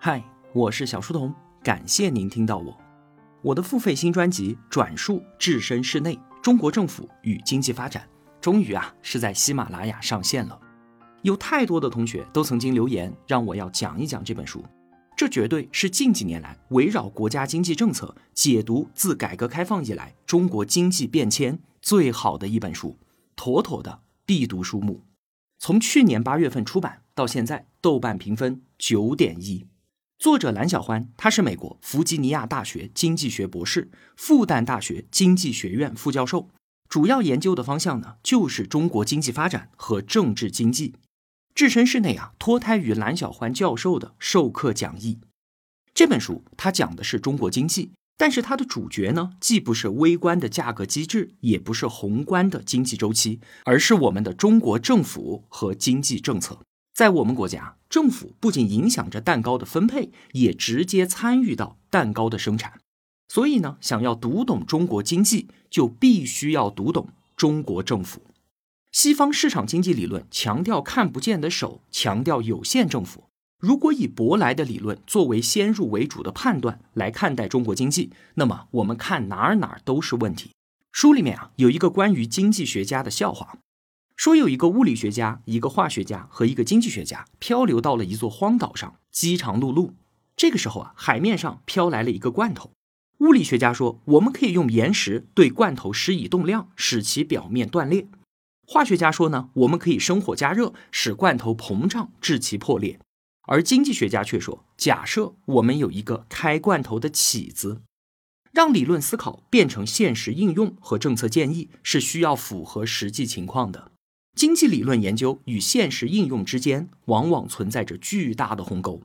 嗨，我是小书童，感谢您听到我。我的付费新专辑《转述置身事内：中国政府与经济发展》终于啊是在喜马拉雅上线了。有太多的同学都曾经留言让我要讲一讲这本书，这绝对是近几年来围绕国家经济政策解读自改革开放以来中国经济变迁最好的一本书，妥妥的必读书目。从去年八月份出版到现在，豆瓣评分九点一。作者蓝小欢，他是美国弗吉尼亚大学经济学博士，复旦大学经济学院副教授，主要研究的方向呢就是中国经济发展和政治经济。置身事内啊，脱胎于蓝小欢教授的授课讲义。这本书它讲的是中国经济，但是它的主角呢，既不是微观的价格机制，也不是宏观的经济周期，而是我们的中国政府和经济政策。在我们国家，政府不仅影响着蛋糕的分配，也直接参与到蛋糕的生产。所以呢，想要读懂中国经济，就必须要读懂中国政府。西方市场经济理论强调看不见的手，强调有限政府。如果以舶来的理论作为先入为主的判断来看待中国经济，那么我们看哪儿哪儿都是问题。书里面啊有一个关于经济学家的笑话。说有一个物理学家、一个化学家和一个经济学家漂流到了一座荒岛上，饥肠辘辘。这个时候啊，海面上飘来了一个罐头。物理学家说：“我们可以用岩石对罐头施以动量，使其表面断裂。”化学家说：“呢，我们可以生火加热，使罐头膨胀，致其破裂。”而经济学家却说：“假设我们有一个开罐头的起子，让理论思考变成现实应用和政策建议，是需要符合实际情况的。”经济理论研究与现实应用之间，往往存在着巨大的鸿沟。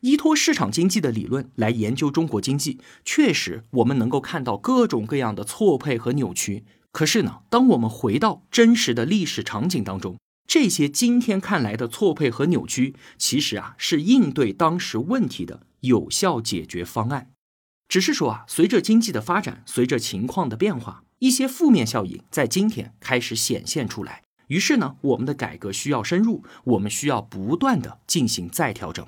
依托市场经济的理论来研究中国经济，确实我们能够看到各种各样的错配和扭曲。可是呢，当我们回到真实的历史场景当中，这些今天看来的错配和扭曲，其实啊是应对当时问题的有效解决方案。只是说啊，随着经济的发展，随着情况的变化，一些负面效应在今天开始显现出来。于是呢，我们的改革需要深入，我们需要不断的进行再调整。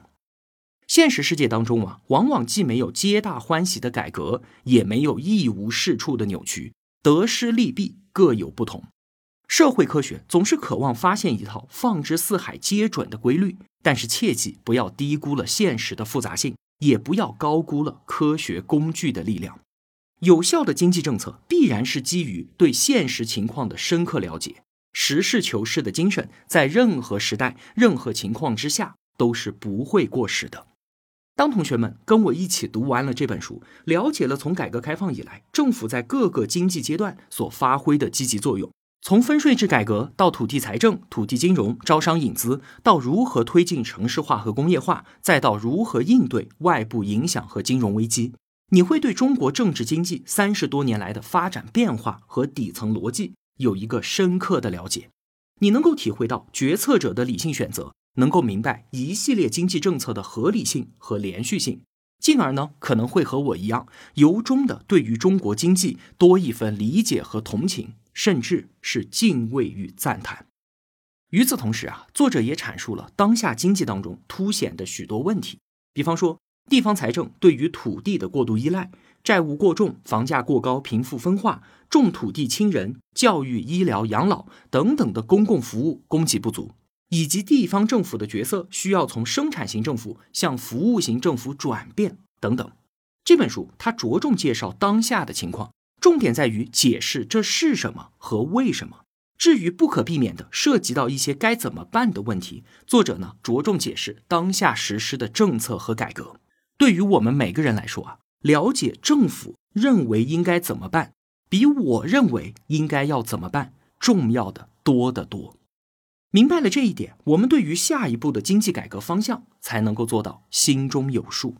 现实世界当中啊，往往既没有皆大欢喜的改革，也没有一无是处的扭曲，得失利弊各有不同。社会科学总是渴望发现一套放之四海皆准的规律，但是切记不要低估了现实的复杂性，也不要高估了科学工具的力量。有效的经济政策必然是基于对现实情况的深刻了解。实事求是的精神，在任何时代、任何情况之下都是不会过时的。当同学们跟我一起读完了这本书，了解了从改革开放以来政府在各个经济阶段所发挥的积极作用，从分税制改革到土地财政、土地金融、招商引资，到如何推进城市化和工业化，再到如何应对外部影响和金融危机，你会对中国政治经济三十多年来的发展变化和底层逻辑。有一个深刻的了解，你能够体会到决策者的理性选择，能够明白一系列经济政策的合理性和连续性，进而呢可能会和我一样，由衷的对于中国经济多一份理解和同情，甚至是敬畏与赞叹。与此同时啊，作者也阐述了当下经济当中凸显的许多问题，比方说地方财政对于土地的过度依赖。债务过重、房价过高、贫富分化、重土地轻人、教育、医疗、养老等等的公共服务供给不足，以及地方政府的角色需要从生产型政府向服务型政府转变等等。这本书它着重介绍当下的情况，重点在于解释这是什么和为什么。至于不可避免的涉及到一些该怎么办的问题，作者呢着重解释当下实施的政策和改革。对于我们每个人来说啊。了解政府认为应该怎么办，比我认为应该要怎么办重要的多得多。明白了这一点，我们对于下一步的经济改革方向才能够做到心中有数。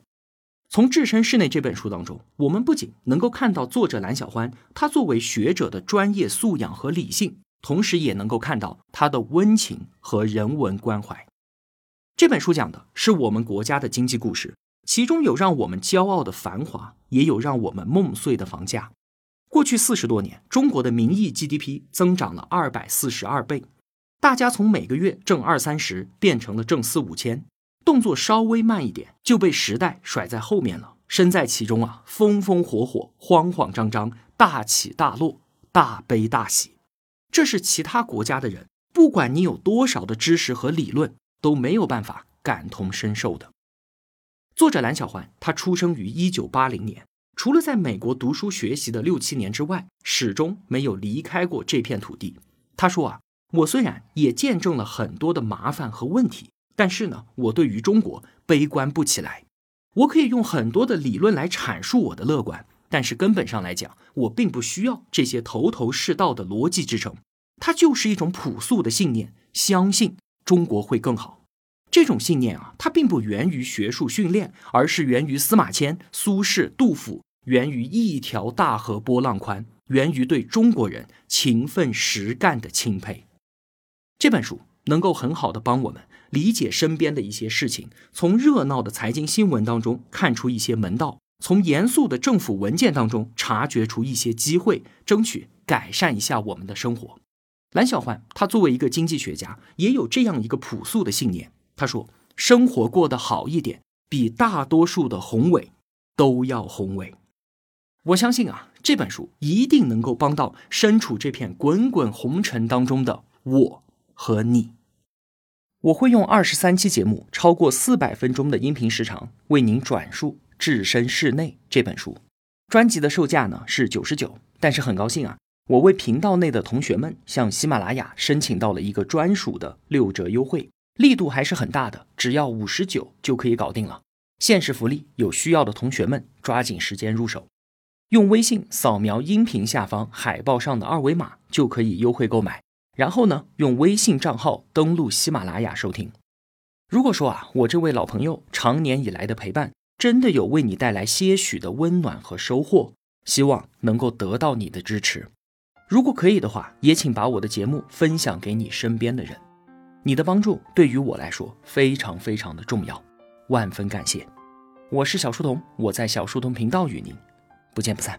从《置身事内》这本书当中，我们不仅能够看到作者蓝小欢他作为学者的专业素养和理性，同时也能够看到他的温情和人文关怀。这本书讲的是我们国家的经济故事。其中有让我们骄傲的繁华，也有让我们梦碎的房价。过去四十多年，中国的名义 GDP 增长了二百四十二倍，大家从每个月挣二三十变成了挣四五千，动作稍微慢一点就被时代甩在后面了。身在其中啊，风风火火，慌慌张张，大起大落，大悲大喜，这是其他国家的人，不管你有多少的知识和理论，都没有办法感同身受的。作者蓝小环，他出生于一九八零年，除了在美国读书学习的六七年之外，始终没有离开过这片土地。他说啊，我虽然也见证了很多的麻烦和问题，但是呢，我对于中国悲观不起来。我可以用很多的理论来阐述我的乐观，但是根本上来讲，我并不需要这些头头是道的逻辑支撑。它就是一种朴素的信念，相信中国会更好。这种信念啊，它并不源于学术训练，而是源于司马迁、苏轼、杜甫，源于一条大河波浪宽，源于对中国人勤奋实干的钦佩。这本书能够很好的帮我们。理解身边的一些事情，从热闹的财经新闻当中看出一些门道，从严肃的政府文件当中察觉出一些机会，争取改善一下我们的生活。蓝小环他作为一个经济学家，也有这样一个朴素的信念。他说：“生活过得好一点，比大多数的宏伟都要宏伟。”我相信啊，这本书一定能够帮到身处这片滚滚红尘当中的我和你。我会用二十三期节目，超过四百分钟的音频时长，为您转述《置身事内》这本书。专辑的售价呢是九十九，但是很高兴啊，我为频道内的同学们向喜马拉雅申请到了一个专属的六折优惠，力度还是很大的，只要五十九就可以搞定了。限时福利，有需要的同学们抓紧时间入手，用微信扫描音频下方海报上的二维码就可以优惠购买。然后呢，用微信账号登录喜马拉雅收听。如果说啊，我这位老朋友长年以来的陪伴，真的有为你带来些许的温暖和收获，希望能够得到你的支持。如果可以的话，也请把我的节目分享给你身边的人。你的帮助对于我来说非常非常的重要，万分感谢。我是小书童，我在小书童频道与您不见不散。